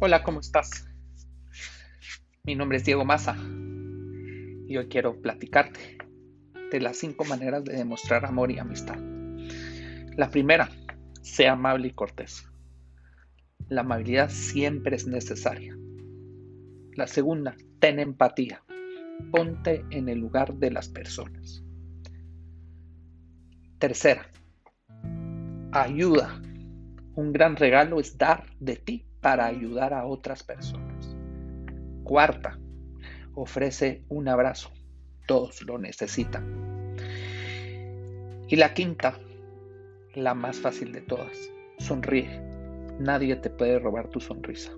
Hola, ¿cómo estás? Mi nombre es Diego Maza y hoy quiero platicarte de las cinco maneras de demostrar amor y amistad. La primera, sea amable y cortés. La amabilidad siempre es necesaria. La segunda, ten empatía. Ponte en el lugar de las personas. Tercera, ayuda. Un gran regalo es dar de ti para ayudar a otras personas. Cuarta, ofrece un abrazo. Todos lo necesitan. Y la quinta, la más fácil de todas, sonríe. Nadie te puede robar tu sonrisa.